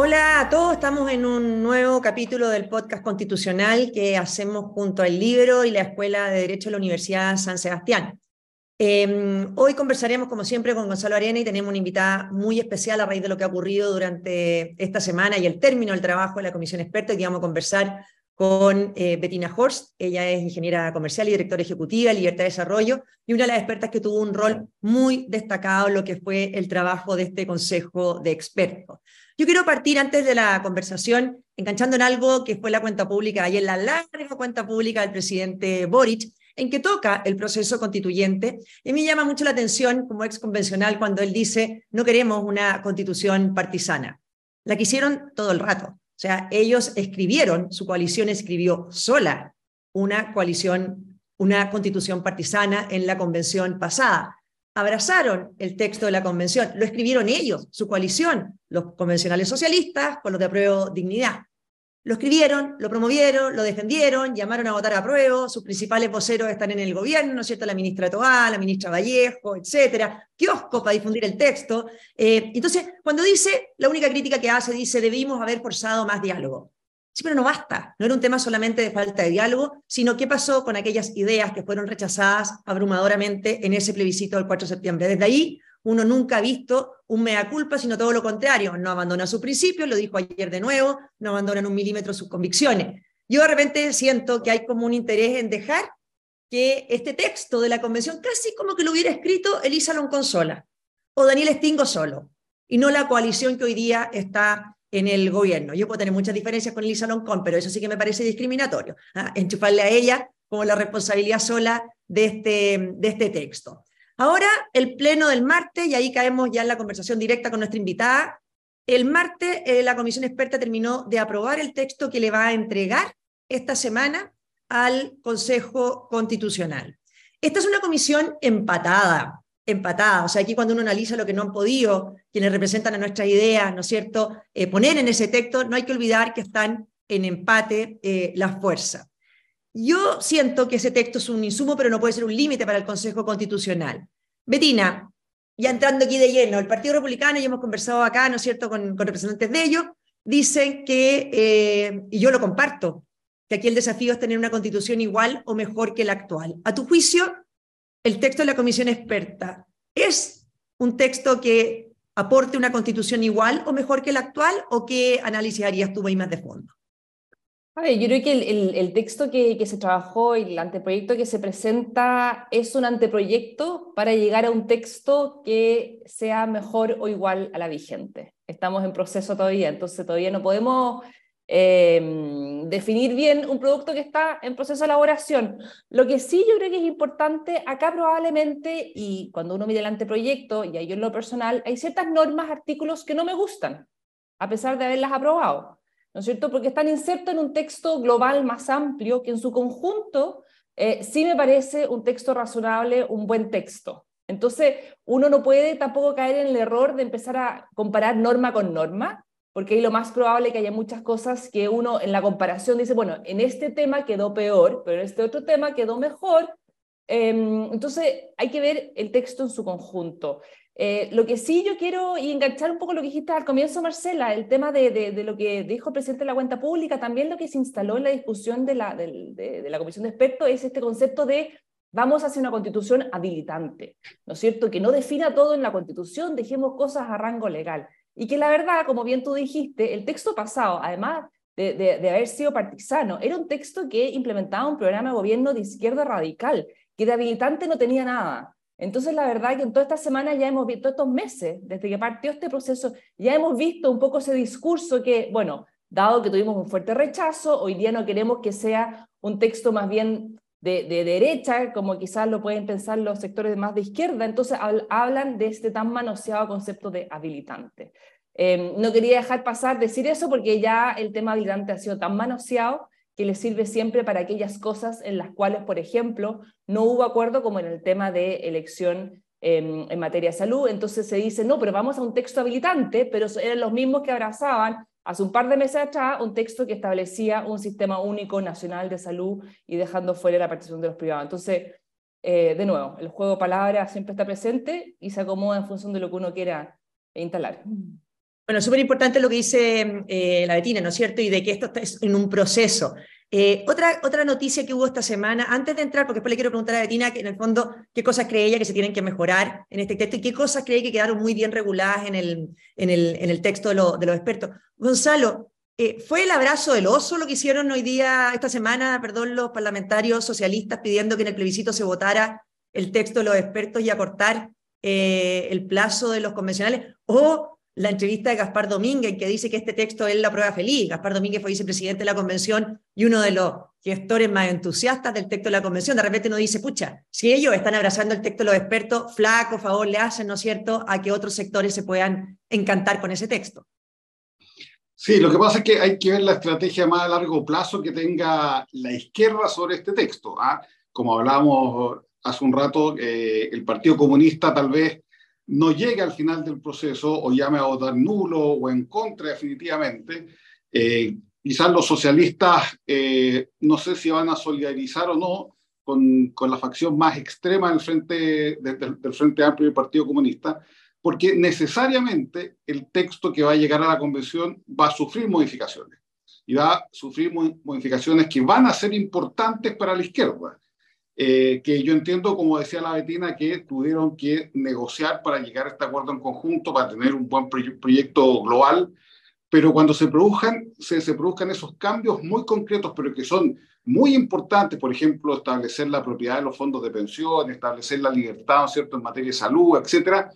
Hola a todos, estamos en un nuevo capítulo del podcast constitucional que hacemos junto al Libro y la Escuela de Derecho de la Universidad San Sebastián. Em, hoy conversaremos, como siempre, con Gonzalo Arena y tenemos una invitada muy especial a raíz de lo que ha ocurrido durante esta semana y el término del trabajo de la Comisión Experta. Y vamos a conversar con eh, Bettina Horst. Ella es ingeniera comercial y directora ejecutiva de Libertad de Desarrollo y una de las expertas que tuvo un rol muy destacado en lo que fue el trabajo de este Consejo de Expertos. Yo quiero partir antes de la conversación enganchando en algo que fue la cuenta pública, y en la larga cuenta pública del presidente Boric, en que toca el proceso constituyente. Y me llama mucho la atención, como ex convencional, cuando él dice, no queremos una constitución partisana. La quisieron todo el rato. O sea, ellos escribieron, su coalición escribió sola una coalición, una constitución partisana en la convención pasada. Abrazaron el texto de la convención, lo escribieron ellos, su coalición, los convencionales socialistas con los de apruebo dignidad. Lo escribieron, lo promovieron, lo defendieron, llamaron a votar a prueba, sus principales voceros están en el gobierno, ¿no es cierto? La ministra Toá, la ministra Vallejo, etcétera, kiosco para difundir el texto. Eh, entonces, cuando dice, la única crítica que hace, dice, debimos haber forzado más diálogo. Sí, pero no basta, no era un tema solamente de falta de diálogo, sino qué pasó con aquellas ideas que fueron rechazadas abrumadoramente en ese plebiscito del 4 de septiembre. Desde ahí uno nunca ha visto un mea culpa, sino todo lo contrario. No abandona sus principios, lo dijo ayer de nuevo, no abandonan un milímetro sus convicciones. Yo de repente siento que hay como un interés en dejar que este texto de la convención casi como que lo hubiera escrito Elisa Lonconsola o Daniel Stingo solo, y no la coalición que hoy día está en el gobierno. Yo puedo tener muchas diferencias con Elisa Loncón, pero eso sí que me parece discriminatorio, ¿ah? enchufarle a ella como la responsabilidad sola de este, de este texto. Ahora, el pleno del martes, y ahí caemos ya en la conversación directa con nuestra invitada. El martes, eh, la comisión experta terminó de aprobar el texto que le va a entregar esta semana al Consejo Constitucional. Esta es una comisión empatada, empatada. O sea, aquí cuando uno analiza lo que no han podido quienes representan a nuestras ideas, ¿no es cierto?, eh, poner en ese texto, no hay que olvidar que están en empate eh, las fuerzas. Yo siento que ese texto es un insumo, pero no puede ser un límite para el Consejo Constitucional. Betina, ya entrando aquí de lleno, el Partido Republicano, y hemos conversado acá, ¿no es cierto?, con, representantes de ellos, dicen que, eh, y yo lo comparto, que aquí el desafío es tener una constitución igual o mejor que la actual. A tu juicio, el texto de la comisión experta es un texto que aporte una constitución igual o mejor que la actual o qué análisis harías tú más de fondo? Yo creo que el, texto que, que, se trabajó y el anteproyecto que se presenta es un anteproyecto para llegar a un texto que sea mejor o igual a la vigente. Estamos en proceso todavía, entonces todavía no podemos eh, definir bien un producto que está en proceso de elaboración. Lo que sí yo creo que es importante, acá probablemente, y cuando uno mide el anteproyecto, y ahí yo en lo personal, hay ciertas normas, artículos que no me gustan, a pesar de haberlas aprobado. ¿No es cierto? Porque están insertos en un texto global más amplio que en su conjunto eh, sí me parece un texto razonable, un buen texto. Entonces, uno no puede tampoco caer en el error de empezar a comparar norma con norma, porque ahí lo más probable que haya muchas cosas que uno en la comparación dice, bueno, en este tema quedó peor, pero en este otro tema quedó mejor. Em, entonces, hay que ver el texto en su conjunto. Eh, lo que sí yo quiero, y enganchar un poco lo que dijiste al comienzo, Marcela, el tema de, de, lo que dijo el presidente de la cuenta pública, también lo que se instaló en la discusión de la, de, la comisión de expertos es este concepto de vamos a hacer una constitución habilitante, ¿no es cierto? Que no defina todo en la constitución, dejemos cosas a rango legal. Y que la verdad, como bien tú dijiste, el texto pasado, además de, de, haber sido partisano, era un texto que implementaba un programa de gobierno de izquierda radical, que de habilitante no tenía nada. Entonces, la verdad que en toda esta semana ya hemos visto, estos meses, desde que partió este proceso, ya hemos visto un poco ese discurso que, bueno, dado que tuvimos un fuerte rechazo, hoy día no queremos que sea un texto más bien de, derecha, como quizás lo pueden pensar los sectores más de izquierda, entonces hablan de este tan manoseado concepto de habilitante. Em, no quería dejar pasar decir eso porque ya el tema habilitante ha sido tan manoseado que le sirve siempre para aquellas cosas en las cuales, por ejemplo, no hubo acuerdo, como en el tema de elección em, en materia de salud. Entonces se dice, no, pero vamos a un texto habilitante, pero eran los mismos que abrazaban hace un par de meses atrás un texto que establecía un sistema único nacional de salud y dejando fuera la participación de los privados. Entonces, eh, de nuevo, el juego de palabras siempre está presente y se acomoda en función de lo que uno quiera instalar. Bueno, súper importante lo que dice eh, la Betina, ¿no es cierto? Y de que esto está en un proceso. Eh, otra, otra noticia que hubo esta semana, antes de entrar, porque después le quiero preguntar a Betina que en el fondo qué cosas cree ella que se tienen que mejorar en este texto y qué cosas cree que quedaron muy bien reguladas en el, en el, en el texto de, de los expertos. Gonzalo, eh, ¿fue el abrazo del oso lo que hicieron hoy día, esta semana, perdón, los parlamentarios socialistas pidiendo que en el plebiscito se votara el texto de los expertos y acortar el plazo de los convencionales? ¿O la entrevista de Gaspar Domínguez, que dice que este texto es la prueba feliz. Gaspar Domínguez fue vicepresidente de la convención y uno de los gestores más entusiastas del texto de la convención. De repente uno dice, pucha, si ellos están abrazando el texto de los expertos, flaco favor le hacen, ¿no es cierto?, a que otros sectores se puedan encantar con ese texto. Sí, lo que pasa es que hay que ver la estrategia más a largo plazo que tenga la izquierda sobre este texto. ¿ah? Como hablábamos hace un rato, eh, el Partido Comunista tal vez no llegue al final del proceso o llame a votar nulo o en contra definitivamente, eh, quizás los socialistas eh, no sé si van a solidarizar o no con, con la facción más extrema del Frente, del Frente Amplio y Partido Comunista, porque necesariamente el texto que va a llegar a la convención va a sufrir modificaciones y va a sufrir modificaciones que van a ser importantes para la izquierda. Eh, que yo entiendo, como decía la Betina, que tuvieron que negociar para llegar a este acuerdo en conjunto, para tener un buen proyecto global, pero cuando se produzcan, se, se, produzcan esos cambios muy concretos, pero que son muy importantes, por ejemplo, establecer la propiedad de los fondos de pensión, establecer la libertad, ¿cierto?, en materia de salud, etcétera,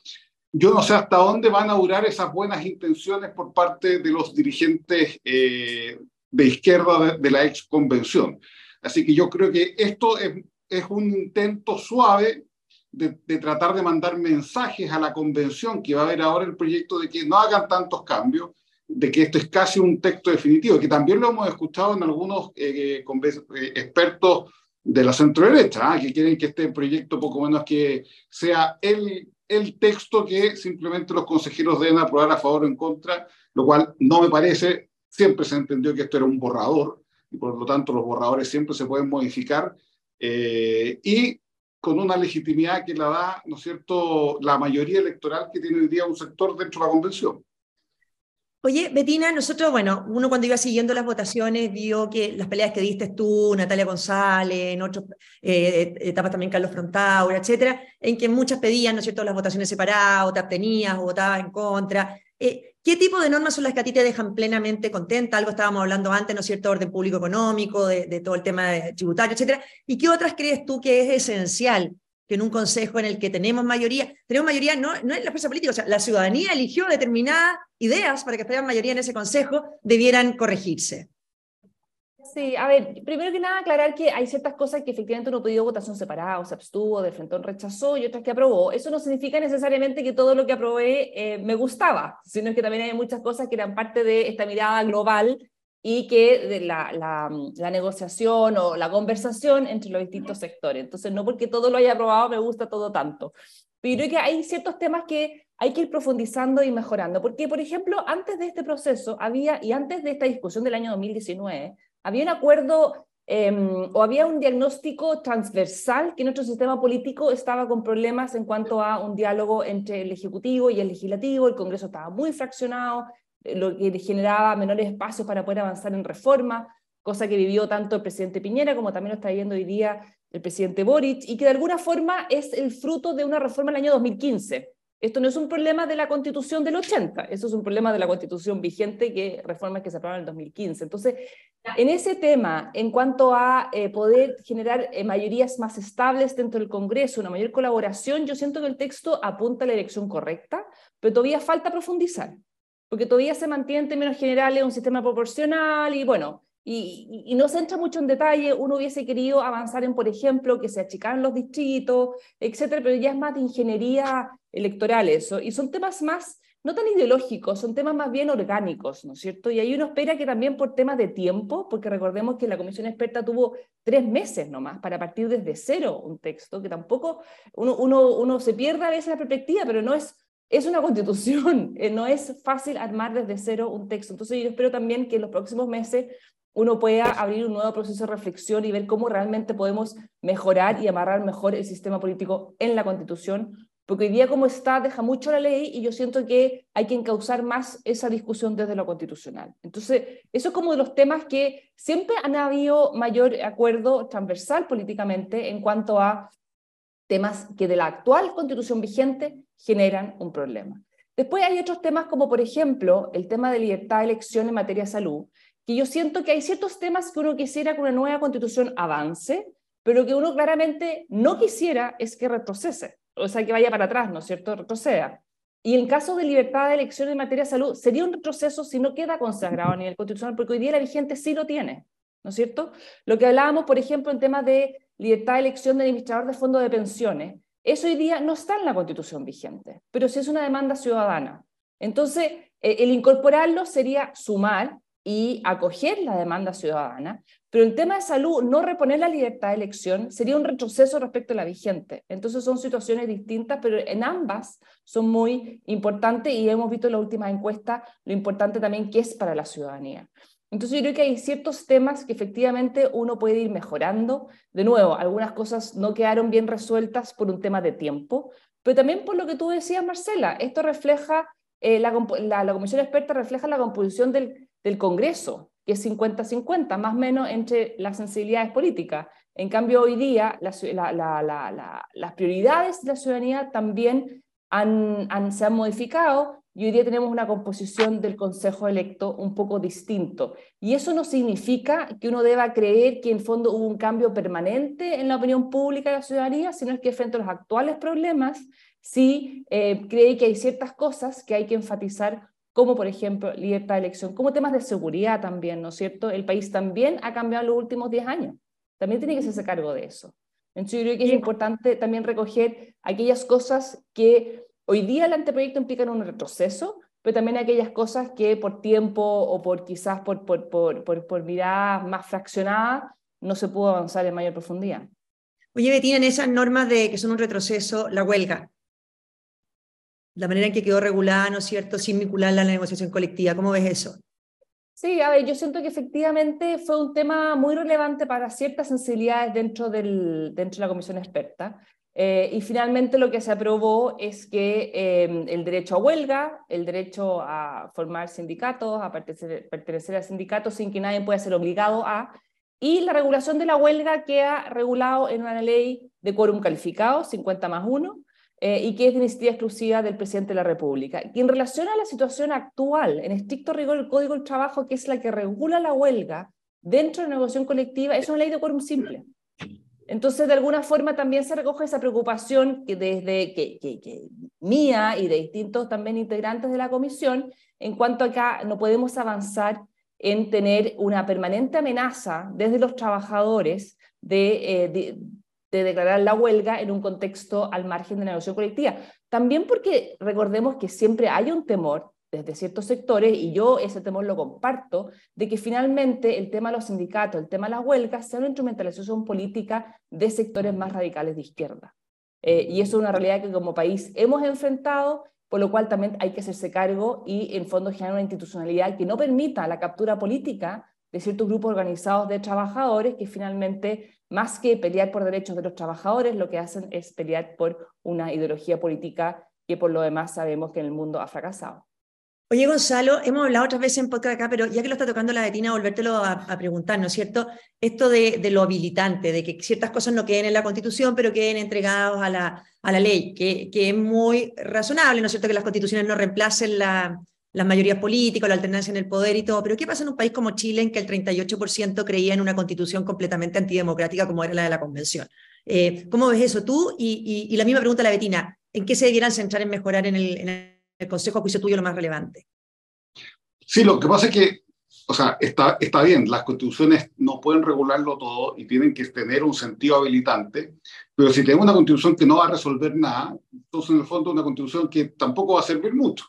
yo no sé hasta dónde van a durar esas buenas intenciones por parte de los dirigentes eh, de izquierda de, de la ex convención. Así que yo creo que esto es es un intento suave de, tratar de mandar mensajes a la convención que va a haber ahora el proyecto de que no hagan tantos cambios, de que esto es casi un texto definitivo, que también lo hemos escuchado en algunos eh, eh, expertos de la centro derecha, ¿ah? que quieren que este proyecto poco menos que sea el, el texto que simplemente los consejeros deben aprobar a favor o en contra, lo cual no me parece, siempre se entendió que esto era un borrador y por lo tanto los borradores siempre se pueden modificar eh, y con una legitimidad que la da, ¿no es cierto?, la mayoría electoral que tiene hoy día un sector dentro de la convención. Oye, Betina, nosotros, bueno, uno cuando iba siguiendo las votaciones vio que las peleas que diste tú, Natalia González, en otras eh, etapas también Carlos Frontaura, etcétera, en que muchas pedían, ¿no es cierto?, las votaciones separadas, o te abstenías, o votabas en contra. Eh, ¿Qué tipo de normas son las que a ti te dejan plenamente contenta? Algo estábamos hablando antes, ¿no es cierto?, orden público económico, de, todo el tema tributario, etcétera. ¿Y qué otras crees tú que es esencial que en un consejo en el que tenemos mayoría, tenemos mayoría no, no en la fuerza política, o sea, la ciudadanía eligió determinadas ideas para que fueran mayoría en ese consejo, debieran corregirse? Sí, a ver, primero que nada aclarar que hay ciertas cosas que efectivamente uno pidió votación separada, o se abstuvo, de frente rechazó y otras que aprobó. Eso no significa necesariamente que todo lo que aprobé eh, me gustaba, sino que también hay muchas cosas que eran parte de esta mirada global y que de la, la, la, negociación o la conversación entre los distintos sectores. Entonces, no porque todo lo haya aprobado me gusta todo tanto. Pero que hay ciertos temas que hay que ir profundizando y mejorando. Porque, por ejemplo, antes de este proceso había, y antes de esta discusión del año 2019, había un acuerdo em, o había un diagnóstico transversal que nuestro sistema político estaba con problemas en cuanto a un diálogo entre el Ejecutivo y el Legislativo, el Congreso estaba muy fraccionado, eh, lo que generaba menores espacios para poder avanzar en reforma, cosa que vivió tanto el presidente Piñera como también lo está viviendo hoy día el presidente Boric, y que de alguna forma es el fruto de una reforma en el año 2015 esto no es un problema de la constitución del 80, eso es un problema de la constitución vigente, que reformas que se aprobaron en el 2015. Entonces, en ese tema, en cuanto a eh, poder generar eh, mayorías más estables dentro del Congreso, una mayor colaboración, yo siento que el texto apunta a la dirección correcta, pero todavía falta profundizar, porque todavía se mantiene en términos generales un sistema proporcional y bueno, y, no se entra mucho en detalle, uno hubiese querido avanzar en, por ejemplo, que se achicaran los distritos, etcétera, pero ya es más de ingeniería electoral eso, y son temas más, no tan ideológicos, son temas más bien orgánicos, ¿no es cierto? Y ahí uno espera que también por temas de tiempo, porque recordemos que la comisión experta tuvo tres meses nomás para partir desde cero un texto, que tampoco uno, uno, uno se pierde a veces la perspectiva, pero no es es una constitución, eh, no es fácil armar desde cero un texto. Entonces yo espero también que en los próximos meses uno pueda abrir un nuevo proceso de reflexión y ver cómo realmente podemos mejorar y amarrar mejor el sistema político en la Constitución, porque hoy día como está deja mucho la ley y yo siento que hay que encauzar más esa discusión desde lo constitucional. Entonces, eso es como de los temas que siempre han habido mayor acuerdo transversal políticamente en cuanto a temas que de la actual constitución vigente generan un problema. Después hay otros temas como, por ejemplo, el tema de libertad de elección en materia de salud, que yo siento que hay ciertos temas que uno quisiera que una nueva constitución avance, pero que uno claramente no quisiera es que retrocese, o sea, que vaya para atrás, ¿no es cierto?, retroceda. Y en caso de libertad de elección en materia de salud, sería un retroceso si no queda consagrado a nivel constitucional, porque hoy día la vigente sí lo tiene, ¿no es cierto? Lo que hablábamos, por ejemplo, en temas de libertad de elección del administrador de fondos de pensiones, eso hoy día no está en la constitución vigente, pero sí es una demanda ciudadana. Entonces, eh, el incorporarlo sería sumar y acoger la demanda ciudadana, pero el tema de salud, no reponer la libertad de elección sería un retroceso respecto a la vigente. Entonces son situaciones distintas, pero en ambas son muy importantes y hemos visto en la última encuesta lo importante también que es para la ciudadanía. Entonces yo creo que hay ciertos temas que efectivamente uno puede ir mejorando. De nuevo, algunas cosas no quedaron bien resueltas por un tema de tiempo, pero también por lo que tú decías, Marcela, esto refleja, eh, la, la comisión experta refleja la composición del Congreso, que es 50-50, más o menos entre las sensibilidades políticas. En cambio, hoy día las prioridades de la ciudadanía también se han modificado y hoy día tenemos una composición del Consejo electo un poco distinto. Y eso no significa que uno deba creer que en fondo hubo un cambio permanente en la opinión pública de la ciudadanía, sino que frente a los actuales problemas, sí eh, cree que hay ciertas cosas que hay que enfatizar como por ejemplo libertad de elección, como temas de seguridad también, ¿no es cierto? El país también ha cambiado en los últimos 10 años, también tiene que hacerse cargo de eso. Entonces yo creo que es importante también recoger aquellas cosas que hoy día el anteproyecto implican un retroceso, pero también aquellas cosas que por tiempo o por quizás por, por, por, por, por miradas más fraccionadas no se pudo avanzar en mayor profundidad. Oye, Betina, en esas normas de que son un retroceso, la huelga, la manera en que quedó regulada, ¿no es cierto?, sin vincularla a la negociación colectiva. ¿Cómo ves eso? Sí, a ver, yo siento que efectivamente fue un tema muy relevante para ciertas sensibilidades dentro, del, dentro de la comisión experta. Eh, y finalmente lo que se aprobó es que eh, el derecho a huelga, el derecho a formar sindicatos, a pertenecer, pertenecer a sindicatos sin que nadie pueda ser obligado a, y la regulación de la huelga queda regulado en una ley de quórum calificado, 50 más 1, eh, y que es de iniciativa exclusiva del presidente de la República. Y en relación a la situación actual, en estricto rigor, el Código del Trabajo, que es la que regula la huelga dentro de la negociación colectiva, es una ley de quórum simple. Entonces, de alguna forma también se recoge esa preocupación que desde que, que, mía y de distintos también integrantes de la comisión, en cuanto a que no podemos avanzar en tener una permanente amenaza desde los trabajadores de, eh, de declarar la huelga en un contexto al margen de la negociación colectiva. También porque recordemos que siempre hay un temor desde ciertos sectores, y yo ese temor lo comparto, de que finalmente el tema de los sindicatos, el tema de las huelgas, sea una instrumentalización política de sectores más radicales de izquierda. Eh, y eso es una realidad que como país hemos enfrentado, por lo cual también hay que hacerse cargo y en fondo generar una institucionalidad que no permita la captura política de ciertos grupos organizados de trabajadores que finalmente, más que pelear por derechos de los trabajadores, lo que hacen es pelear por una ideología política que por lo demás sabemos que en el mundo ha fracasado. Oye, Gonzalo, hemos hablado otras veces en podcast acá, pero ya que lo está tocando la Betina, volvértelo a, a preguntar, ¿no es cierto? Esto de, de, lo habilitante, de que ciertas cosas no queden en la Constitución, pero queden entregados a la, a la ley, que, que es muy razonable, ¿no es cierto? Que las constituciones no reemplacen la, las mayorías políticas, la alternancia en el poder y todo, pero ¿qué pasa en un país como Chile en que el 38% creía en una constitución completamente antidemocrática como era la de la convención? Eh, ¿Cómo ves eso tú? Y, y, la misma pregunta a la Betina, ¿en qué se debieran centrar en mejorar en el, Consejo a juicio tuyo lo más relevante? Sí, lo que pasa es que, o sea, está, está bien, las constituciones no pueden regularlo todo y tienen que tener un sentido habilitante, pero si tenemos una constitución que no va a resolver nada, entonces en el fondo una constitución que tampoco va a servir mucho.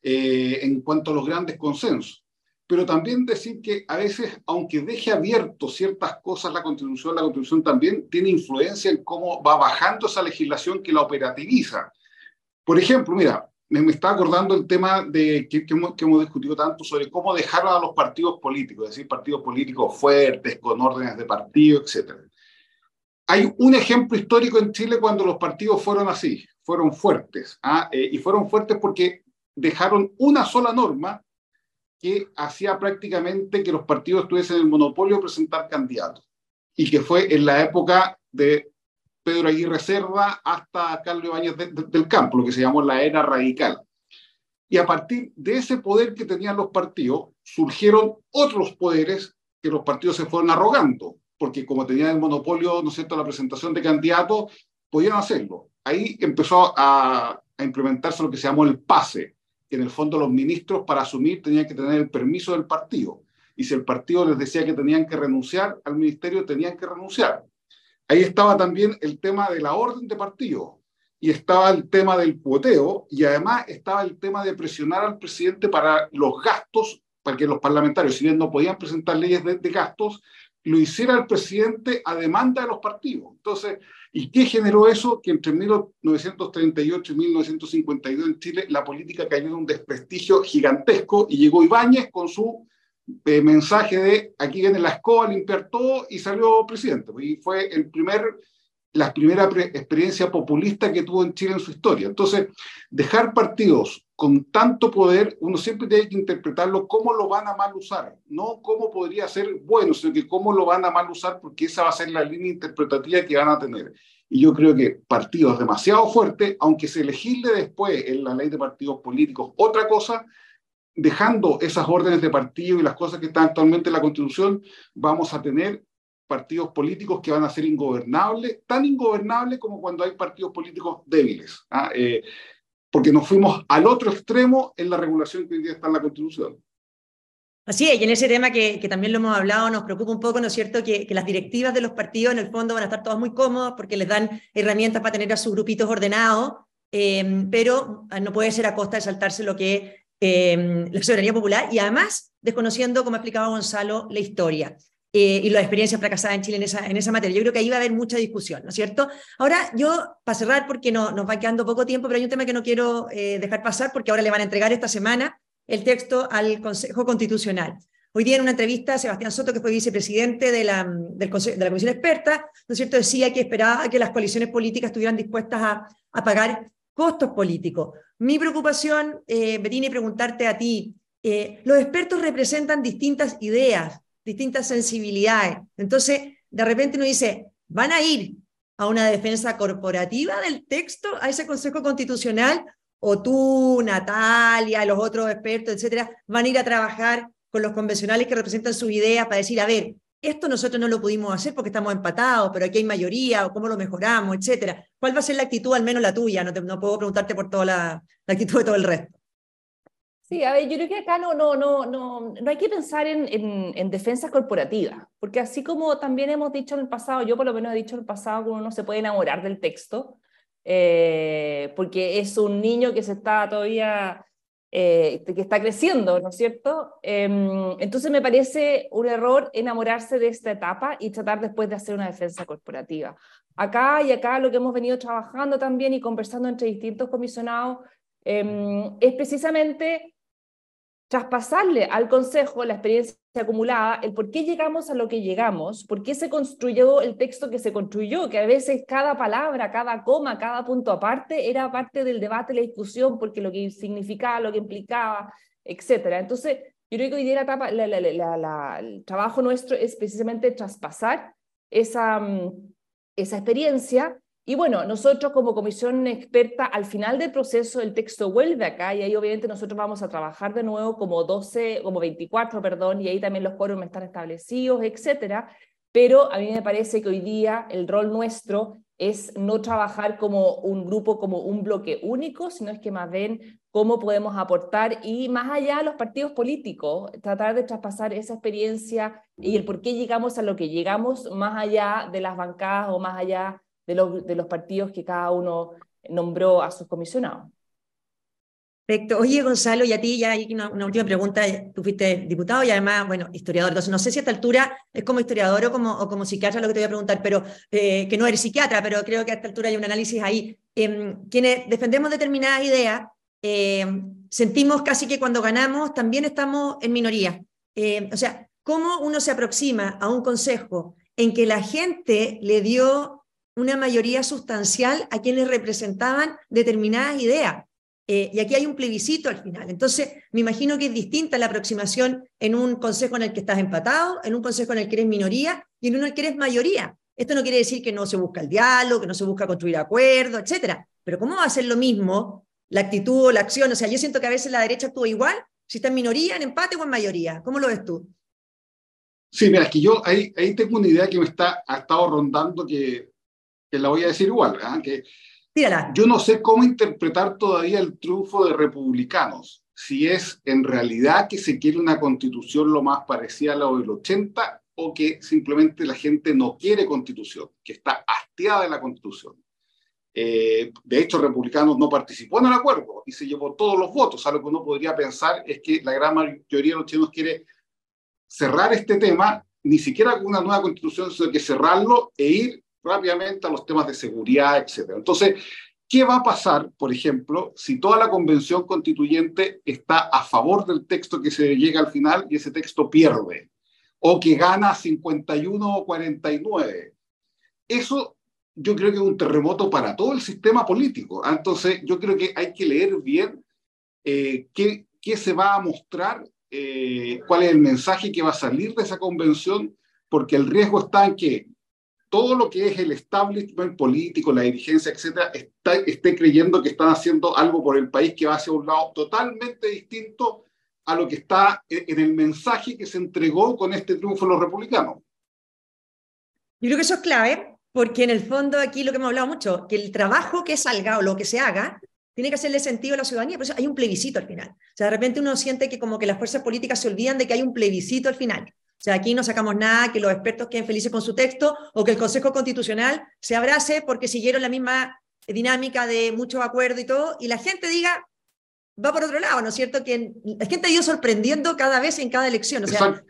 Eh, en cuanto a los grandes consensos. Pero también decir que a veces, aunque deje abierto ciertas cosas la Constitución, la Constitución también tiene influencia en cómo va bajando esa legislación que la operativiza. Por ejemplo, mira, me, está acordando el tema de que, que, hemos, que, hemos, discutido tanto sobre cómo dejar a los partidos políticos, es decir, partidos políticos fuertes, con órdenes de partido, etc. hay un ejemplo histórico en Chile cuando los partidos fueron así, fueron fuertes, ¿ah? eh, y fueron fuertes porque dejaron una sola norma que hacía prácticamente que los partidos tuviesen el monopolio de presentar candidatos, y que fue en la época de Pedro Aguirre Cerda hasta Carlos Ibáñez del Campo, lo que se llamó la era radical. Y a partir de ese poder que tenían los partidos, surgieron otros poderes que los partidos se fueron arrogando porque como tenían el monopolio, ¿no es cierto?, la presentación de candidatos, podían hacerlo. Ahí empezó a, a implementarse lo que se llamó el pase, que en el fondo los ministros para asumir tenían que tener el permiso del partido. Y si el partido les decía que tenían que renunciar al ministerio, tenían que renunciar. Ahí estaba también el tema de la orden de partido y estaba el tema del cuoteo y además estaba el tema de presionar al presidente para los gastos, para que los parlamentarios, si bien no podían presentar leyes de, de gastos, lo hiciera el presidente a demanda de los partidos. Entonces, ¿y qué generó eso? Que entre 1938 y 1952 en Chile la política cayó en un desprestigio gigantesco y llegó Ibáñez con su eh, mensaje de aquí viene la escoba limpiar todo y salió presidente. Y fue el primer la primera experiencia populista que tuvo en Chile en su historia. Entonces, dejar partidos con tanto poder, uno siempre tiene que interpretarlo cómo lo van a mal usar, no cómo podría ser bueno, sino que cómo lo van a mal usar, porque esa va a ser la línea interpretativa que van a tener. Y yo creo que partidos demasiado fuertes, aunque se legisle después en la ley de partidos políticos otra cosa, dejando esas órdenes de partido y las cosas que están actualmente en la Constitución, vamos a tener partidos políticos que van a ser ingobernables, tan ingobernables como cuando hay partidos políticos débiles, ¿ah? eh, porque nos fuimos al otro extremo en la regulación que hoy día está en la Constitución. Así es, y en ese tema que, también lo hemos hablado, nos preocupa un poco, ¿no es cierto?, que, las directivas de los partidos en el fondo van a estar todas muy cómodas porque les dan herramientas para tener a sus grupitos ordenados, eh, pero no puede ser a costa de saltarse lo que eh, la soberanía popular y además desconociendo, como explicaba Gonzalo, la historia. Eh, y la experiencia fracasada en Chile en esa, en esa materia. Yo creo que ahí va a haber mucha discusión, ¿no es cierto? Ahora, yo, para cerrar, porque no, nos va quedando poco tiempo, pero hay un tema que no quiero eh, dejar pasar, porque ahora le van a entregar esta semana el texto al Consejo Constitucional. Hoy día en una entrevista, Sebastián Soto, que fue vicepresidente de la, del de la Comisión Experta, ¿no es cierto?, decía que esperaba que las coaliciones políticas estuvieran dispuestas a, a pagar costos políticos. Mi preocupación, eh, Berini, preguntarte a ti, eh, los expertos representan distintas ideas, distintas sensibilidades. Entonces, de repente uno dice, ¿van a ir a una defensa corporativa del texto, a ese Consejo Constitucional? ¿O tú, Natalia, los otros expertos, etcétera, van a ir a trabajar con los convencionales que representan sus ideas para decir, a ver, esto nosotros no lo pudimos hacer porque estamos empatados, pero aquí hay mayoría, o cómo lo mejoramos, etcétera. ¿Cuál va a ser la actitud, al menos la tuya? No, te, puedo preguntarte por toda la, la actitud de todo el resto. Sí, a ver, yo creo que acá no, no, no, no, no hay que pensar en, en, en, defensa corporativa, porque así como también hemos dicho en el pasado, yo por lo menos he dicho en el pasado que uno no se puede enamorar del texto, eh, porque es un niño que se está todavía, eh, que está creciendo, ¿no es cierto? Eh, entonces me parece un error enamorarse de esta etapa y tratar después de hacer una defensa corporativa. Acá y acá lo que hemos venido trabajando también y conversando entre distintos comisionados em, es precisamente traspasarle al Consejo la experiencia acumulada, el por qué llegamos a lo que llegamos, por qué se construyó el texto que se construyó, que a veces cada palabra, cada coma, cada punto aparte era parte del debate, la discusión, porque lo que significaba, lo que implicaba, etcétera. Entonces, yo creo que hoy día etapa, el trabajo nuestro es precisamente traspasar esa, mm, esa experiencia y bueno, nosotros como comisión experta, al final del proceso el texto vuelve acá y ahí obviamente nosotros vamos a trabajar de nuevo como 12, como 24, perdón, y ahí también los quórum están establecidos, etcétera. Pero a mí me parece que hoy día el rol nuestro es no trabajar como un grupo, como un bloque único, sino es que más bien cómo podemos aportar y más allá los partidos políticos, tratar de traspasar esa experiencia y el por qué llegamos a lo que llegamos más allá de las bancadas o más allá de los, de los partidos que cada uno nombró a sus comisionados. Perfecto. Oye, Gonzalo, y a ti ya hay una, una, última pregunta. Tú fuiste diputado y además, bueno, historiador. Entonces, no sé si a esta altura es como historiador o como, o como psiquiatra lo que te voy a preguntar, pero eh, que no eres psiquiatra, pero creo que a esta altura hay un análisis ahí. Eh, quienes defendemos determinadas ideas, eh, sentimos casi que cuando ganamos también estamos en minoría. o sea, ¿cómo uno se aproxima a un consejo en que la gente le dio una mayoría sustancial a quienes representaban determinadas ideas. Eh, y aquí hay un plebiscito al final. Entonces, me imagino que es distinta la aproximación en un consejo en el que estás empatado, en un consejo en el que eres minoría y en uno en el que eres mayoría. Esto no quiere decir que no se busca el diálogo, que no se busca construir acuerdos, etcétera. Pero ¿cómo va a ser lo mismo la actitud o la acción? O sea, yo siento que a veces la derecha actúa igual si está en minoría, en empate o en mayoría. ¿Cómo lo ves tú? Sí, mira, es que yo ahí, ahí tengo una idea que me está, ha estado rondando que, que la voy a decir igual, que yo no sé cómo interpretar todavía el triunfo de republicanos, si es en realidad que se quiere una constitución lo más parecida a la del 80 o que simplemente la gente no quiere constitución, que está hastiada de la constitución. Eh, de hecho, republicanos no participó en el acuerdo y se llevó todos los votos. Algo que uno podría pensar es que la gran mayoría de los chilenos quiere cerrar este tema, ni siquiera con una nueva constitución, sino que cerrarlo e ir rápidamente a los temas de seguridad, etc. Entonces, ¿qué va a pasar, por ejemplo, si toda la convención constituyente está a favor del texto que se llega al final y ese texto pierde? O que gana 51 o 49. Eso yo creo que es un terremoto para todo el sistema político. ¿ah? Entonces, yo creo que hay que leer bien eh, qué, se va a mostrar, eh, cuál es el mensaje que va a salir de esa convención, porque el riesgo está en que todo lo que es el establishment político, la dirigencia, etcétera, está, esté creyendo que están haciendo algo por el país que va hacia un lado totalmente distinto a lo que está en el mensaje que se entregó con este triunfo de los republicanos. Yo creo que eso es clave, porque en el fondo aquí lo que hemos hablado mucho, que el trabajo que salga o lo que se haga, tiene que hacerle sentido a la ciudadanía, por eso hay un plebiscito al final. O sea, de repente uno siente que como que las fuerzas políticas se olvidan de que hay un plebiscito al final. O sea, aquí no sacamos nada, que los expertos queden felices con su texto o que el Consejo Constitucional se abrace porque siguieron la misma dinámica de mucho acuerdo y todo, y la gente diga, va por otro lado, ¿no es cierto? Que la gente ha ido sorprendiendo cada vez en cada elección. O sea,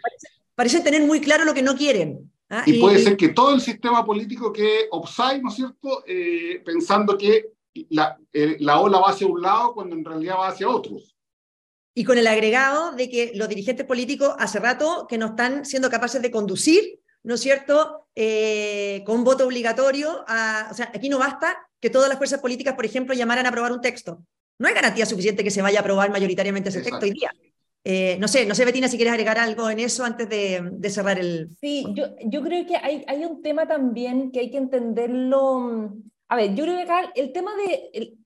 parecen tener muy claro lo que no quieren. ¿ah? Y, puede ser que todo el sistema político que offside, ¿no es cierto? Eh, pensando que la, eh, la ola va hacia un lado cuando en realidad va hacia otros y con el agregado de que los dirigentes políticos hace rato que no están siendo capaces de conducir, ¿no es cierto?, eh, con voto obligatorio. A, o sea, aquí no basta que todas las fuerzas políticas, por ejemplo, llamaran a aprobar un texto. No hay garantía suficiente que se vaya a aprobar mayoritariamente ese texto hoy día. Eh, no sé, no sé, Betina, si quieres agregar algo en eso antes de, de cerrar el... Sí, yo, yo creo que hay, hay, un tema también que hay que entenderlo. A ver, yo creo que acá el tema de... El,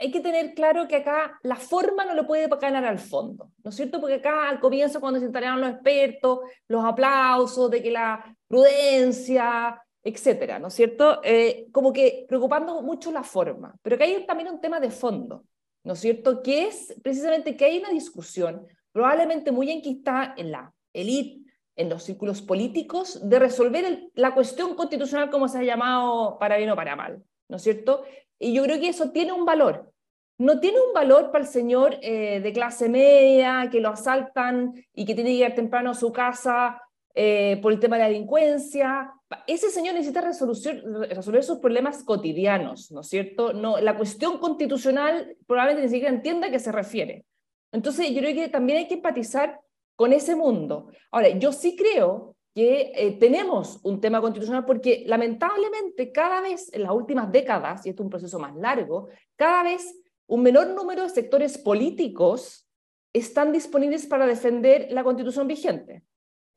hay que tener claro que acá la forma no le puede ganar al fondo, ¿no es cierto? Porque acá al comienzo cuando se instalaron los expertos, los aplausos de que la prudencia, etcétera, ¿no es cierto? Eh, como que preocupando mucho la forma, pero que hay también un tema de fondo, ¿no es cierto? Que es precisamente que hay una discusión probablemente muy enquistada en la élite, en los círculos políticos, de resolver la cuestión constitucional como se ha llamado para bien o para mal, ¿no es cierto? Y yo creo que eso tiene un valor. No tiene un valor para el señor eh, de clase media que lo asaltan y que tiene que ir temprano a su casa eh, por el tema de la delincuencia. Ese señor necesita resolver sus problemas cotidianos, ¿no es cierto? No, la cuestión constitucional probablemente ni siquiera entienda a qué se refiere. Entonces, yo creo que también hay que empatizar con ese mundo. Ahora, yo sí creo que eh, tenemos un tema constitucional porque lamentablemente cada vez en las últimas décadas, y esto es un proceso más largo, cada vez un menor número de sectores políticos están disponibles para defender la constitución vigente.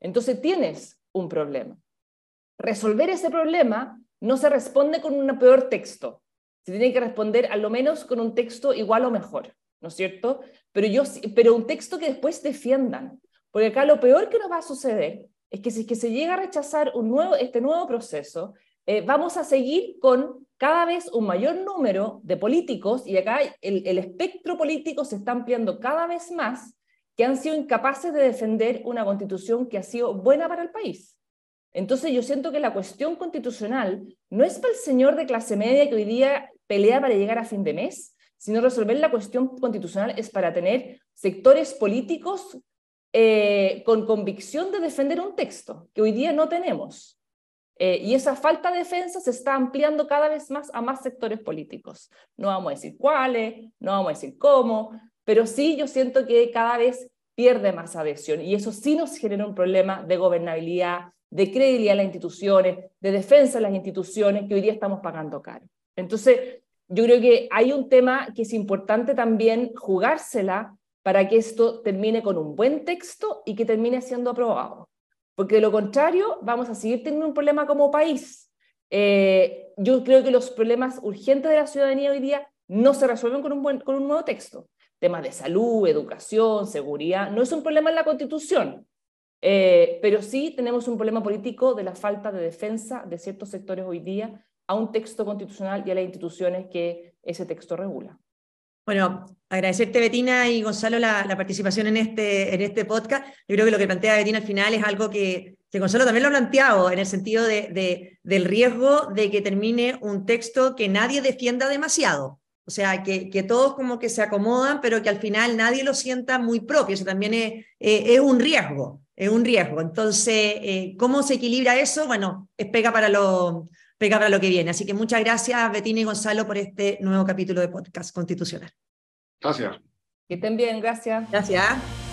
Entonces tienes un problema. Resolver ese problema no se responde con un peor texto, se tiene que responder a lo menos con un texto igual o mejor, ¿no es cierto? Pero, yo, pero un texto que después defiendan, porque acá lo peor que nos va a suceder es que si que se llega a rechazar este nuevo proceso, eh, vamos a seguir con cada vez un mayor número de políticos, y acá el, el espectro político se está ampliando cada vez más, que han sido incapaces de defender una constitución que ha sido buena para el país. Entonces yo siento que la cuestión constitucional no es para el señor de clase media que hoy día pelea para llegar a fin de mes, sino resolver la cuestión constitucional es para tener sectores políticos eh, con convicción de defender un texto que hoy día no tenemos. Eh, y esa falta de defensa se está ampliando cada vez más a más sectores políticos. No vamos a decir cuáles, no vamos a decir cómo, pero sí yo siento que cada vez pierde más adhesión y eso sí nos genera un problema de gobernabilidad, de credibilidad en las instituciones, de defensa de las instituciones que hoy día estamos pagando caro. Entonces, yo creo que hay un tema que es importante también jugársela para que esto termine con un buen texto y que termine siendo aprobado. Porque de lo contrario, vamos a seguir teniendo un problema como país. Eh, yo creo que los problemas urgentes de la ciudadanía hoy día no se resuelven con un, buen, con un nuevo texto. Temas de salud, educación, seguridad, no es un problema en la Constitución, eh, pero sí tenemos un problema político de la falta de defensa de ciertos sectores hoy día a un texto constitucional y a las instituciones que ese texto regula. Bueno, agradecerte Betina y Gonzalo la, participación en este, en este podcast. Yo creo que lo que plantea Betina al final es algo que, que Gonzalo también lo ha planteado, en el sentido de, de, del riesgo de que termine un texto que nadie defienda demasiado. O sea, que, que, todos como que se acomodan, pero que al final nadie lo sienta muy propio. Eso también es, es un riesgo, es un riesgo. Entonces, eh, ¿cómo se equilibra eso? Bueno, es pega para lo, pega para lo que viene. Así que muchas gracias, Betina y Gonzalo, por este nuevo capítulo de Podcast Constitucional. Gracias. Que estén bien, gracias. Gracias.